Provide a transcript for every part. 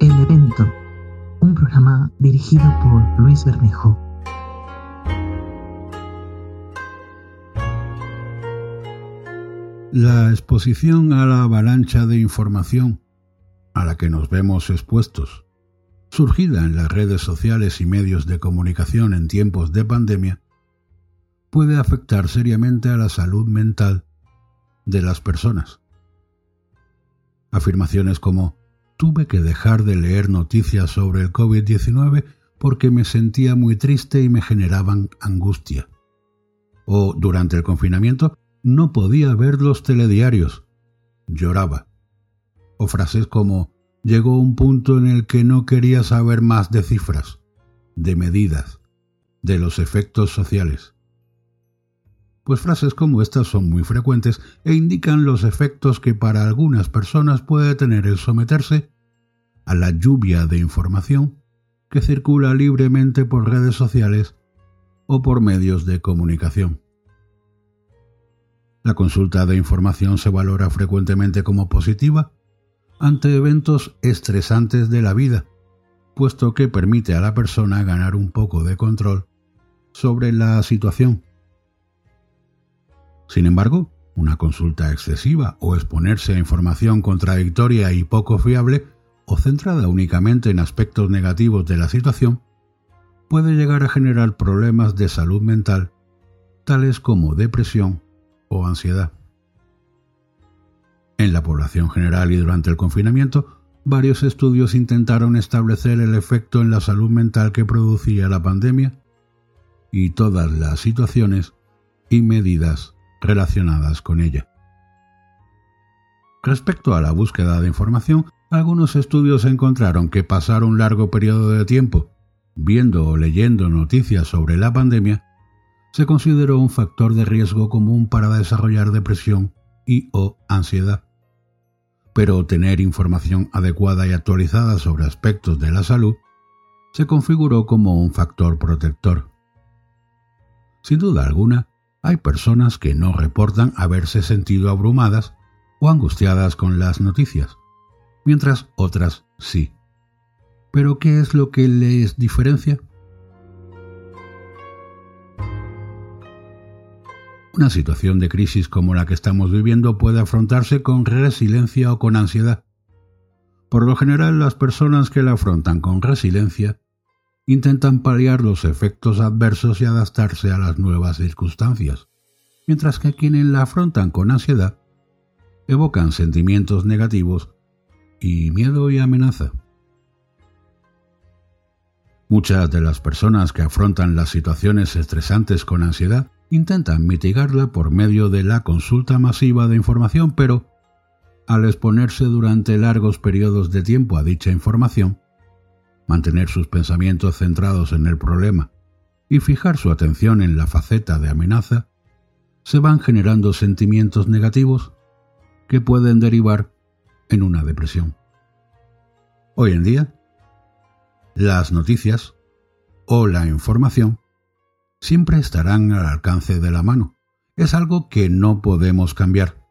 el evento, un programa dirigido por Luis Bermejo. La exposición a la avalancha de información a la que nos vemos expuestos, surgida en las redes sociales y medios de comunicación en tiempos de pandemia, puede afectar seriamente a la salud mental de las personas. Afirmaciones como tuve que dejar de leer noticias sobre el COVID-19 porque me sentía muy triste y me generaban angustia. O durante el confinamiento no podía ver los telediarios. Lloraba. O frases como llegó un punto en el que no quería saber más de cifras, de medidas, de los efectos sociales pues frases como estas son muy frecuentes e indican los efectos que para algunas personas puede tener el someterse a la lluvia de información que circula libremente por redes sociales o por medios de comunicación. La consulta de información se valora frecuentemente como positiva ante eventos estresantes de la vida, puesto que permite a la persona ganar un poco de control sobre la situación sin embargo, una consulta excesiva o exponerse a información contradictoria y poco fiable o centrada únicamente en aspectos negativos de la situación puede llegar a generar problemas de salud mental tales como depresión o ansiedad. En la población general y durante el confinamiento, varios estudios intentaron establecer el efecto en la salud mental que producía la pandemia y todas las situaciones y medidas relacionadas con ella. Respecto a la búsqueda de información, algunos estudios encontraron que pasar un largo periodo de tiempo viendo o leyendo noticias sobre la pandemia se consideró un factor de riesgo común para desarrollar depresión y o ansiedad. Pero tener información adecuada y actualizada sobre aspectos de la salud se configuró como un factor protector. Sin duda alguna, hay personas que no reportan haberse sentido abrumadas o angustiadas con las noticias, mientras otras sí. ¿Pero qué es lo que les diferencia? Una situación de crisis como la que estamos viviendo puede afrontarse con resiliencia o con ansiedad. Por lo general, las personas que la afrontan con resiliencia intentan paliar los efectos adversos y adaptarse a las nuevas circunstancias, mientras que quienes la afrontan con ansiedad evocan sentimientos negativos y miedo y amenaza. Muchas de las personas que afrontan las situaciones estresantes con ansiedad intentan mitigarla por medio de la consulta masiva de información, pero al exponerse durante largos periodos de tiempo a dicha información, mantener sus pensamientos centrados en el problema y fijar su atención en la faceta de amenaza, se van generando sentimientos negativos que pueden derivar en una depresión. Hoy en día, las noticias o la información siempre estarán al alcance de la mano. Es algo que no podemos cambiar.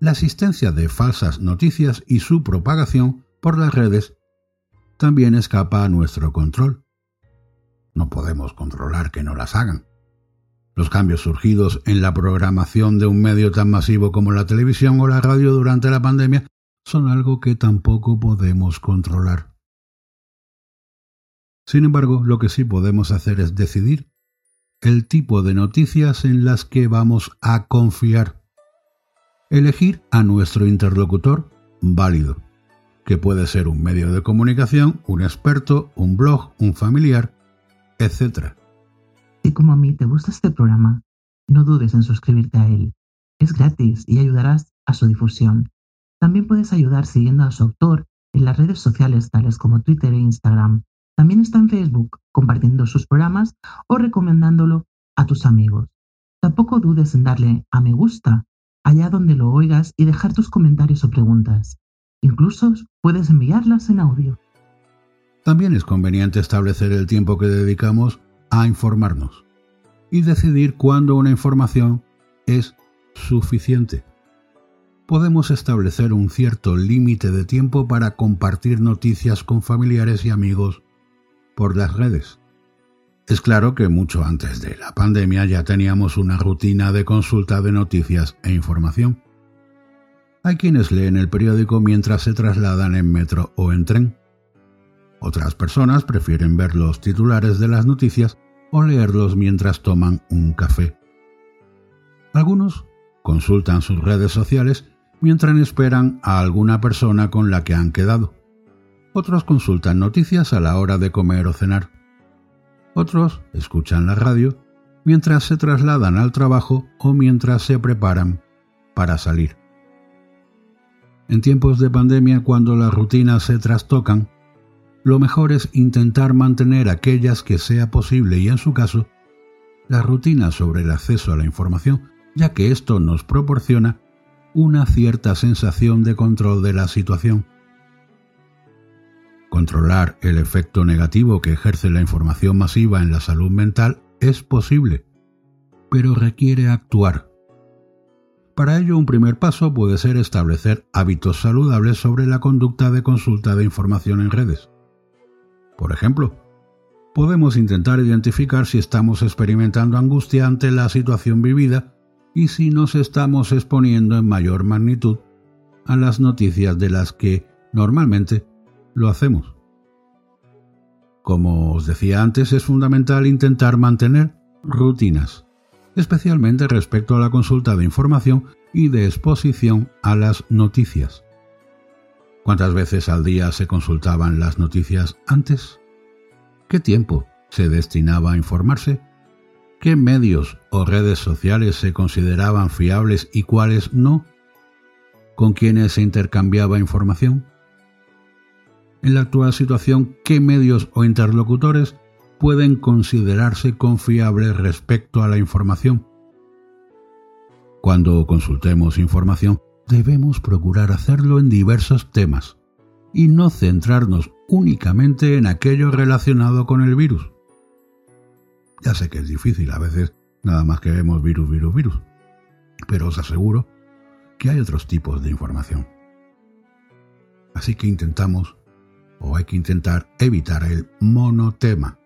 La existencia de falsas noticias y su propagación por las redes también escapa a nuestro control. No podemos controlar que no las hagan. Los cambios surgidos en la programación de un medio tan masivo como la televisión o la radio durante la pandemia son algo que tampoco podemos controlar. Sin embargo, lo que sí podemos hacer es decidir el tipo de noticias en las que vamos a confiar. Elegir a nuestro interlocutor válido que puede ser un medio de comunicación, un experto, un blog, un familiar, etc. Si como a mí te gusta este programa, no dudes en suscribirte a él. Es gratis y ayudarás a su difusión. También puedes ayudar siguiendo a su autor en las redes sociales tales como Twitter e Instagram. También está en Facebook compartiendo sus programas o recomendándolo a tus amigos. Tampoco dudes en darle a me gusta allá donde lo oigas y dejar tus comentarios o preguntas. Incluso puedes enviarlas en audio. También es conveniente establecer el tiempo que dedicamos a informarnos y decidir cuándo una información es suficiente. Podemos establecer un cierto límite de tiempo para compartir noticias con familiares y amigos por las redes. Es claro que mucho antes de la pandemia ya teníamos una rutina de consulta de noticias e información. Hay quienes leen el periódico mientras se trasladan en metro o en tren. Otras personas prefieren ver los titulares de las noticias o leerlos mientras toman un café. Algunos consultan sus redes sociales mientras esperan a alguna persona con la que han quedado. Otros consultan noticias a la hora de comer o cenar. Otros escuchan la radio mientras se trasladan al trabajo o mientras se preparan para salir. En tiempos de pandemia, cuando las rutinas se trastocan, lo mejor es intentar mantener aquellas que sea posible y, en su caso, las rutinas sobre el acceso a la información, ya que esto nos proporciona una cierta sensación de control de la situación Controlar el efecto negativo que ejerce la información masiva en la salud mental es posible, pero requiere actuar. Para ello, un primer paso puede ser establecer hábitos saludables sobre la conducta de consulta de información en redes. Por ejemplo, podemos intentar identificar si estamos experimentando angustia ante la situación vivida y si nos estamos exponiendo en mayor magnitud a las noticias de las que normalmente lo hacemos. Como os decía antes, es fundamental intentar mantener rutinas, especialmente respecto a la consulta de información y de exposición a las noticias. ¿Cuántas veces al día se consultaban las noticias antes? ¿Qué tiempo se destinaba a informarse? ¿Qué medios o redes sociales se consideraban fiables y cuáles no? ¿Con quiénes se intercambiaba información? en la actual situación qué medios o interlocutores pueden considerarse confiables respecto a la información. Cuando consultemos información, debemos procurar hacerlo en diversos temas y no centrarnos únicamente en aquello relacionado con el virus. Ya sé que es difícil, a veces nada más que vemos virus, virus, virus, pero os aseguro que hay otros tipos de información. Así que intentamos o hay que intentar evitar el monotema.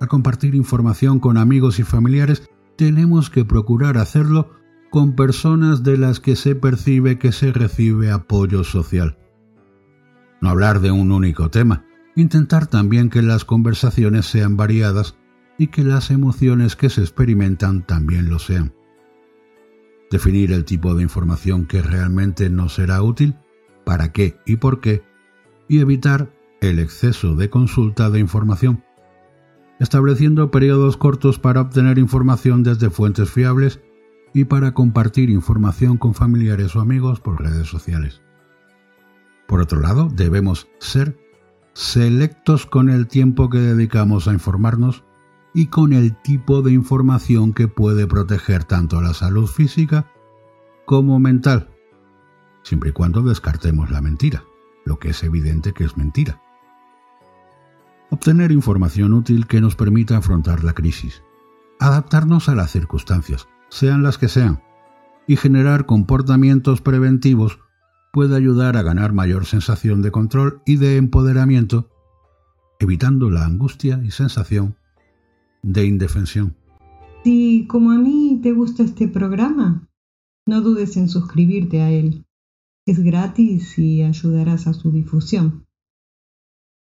Al compartir información con amigos y familiares, tenemos que procurar hacerlo con personas de las que se percibe que se recibe apoyo social. No hablar de un único tema, intentar también que las conversaciones sean variadas y que las emociones que se experimentan también lo sean. Definir el tipo de información que realmente nos será útil, para qué y por qué y evitar el exceso de consulta de información, estableciendo periodos cortos para obtener información desde fuentes fiables y para compartir información con familiares o amigos por redes sociales. Por otro lado, debemos ser selectos con el tiempo que dedicamos a informarnos y con el tipo de información que puede proteger tanto la salud física como mental, siempre y cuando descartemos la mentira lo que es evidente que es mentira. Obtener información útil que nos permita afrontar la crisis, adaptarnos a las circunstancias, sean las que sean, y generar comportamientos preventivos puede ayudar a ganar mayor sensación de control y de empoderamiento, evitando la angustia y sensación de indefensión. Si como a mí te gusta este programa, no dudes en suscribirte a él. Es gratis y ayudarás a su difusión.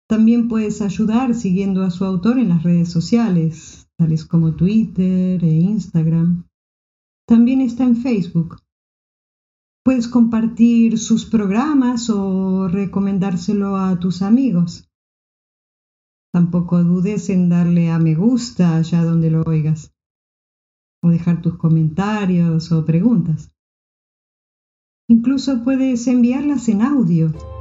También puedes ayudar siguiendo a su autor en las redes sociales, tales como Twitter e Instagram. También está en Facebook. Puedes compartir sus programas o recomendárselo a tus amigos. Tampoco dudes en darle a me gusta allá donde lo oigas, o dejar tus comentarios o preguntas. Incluso puedes enviarlas en audio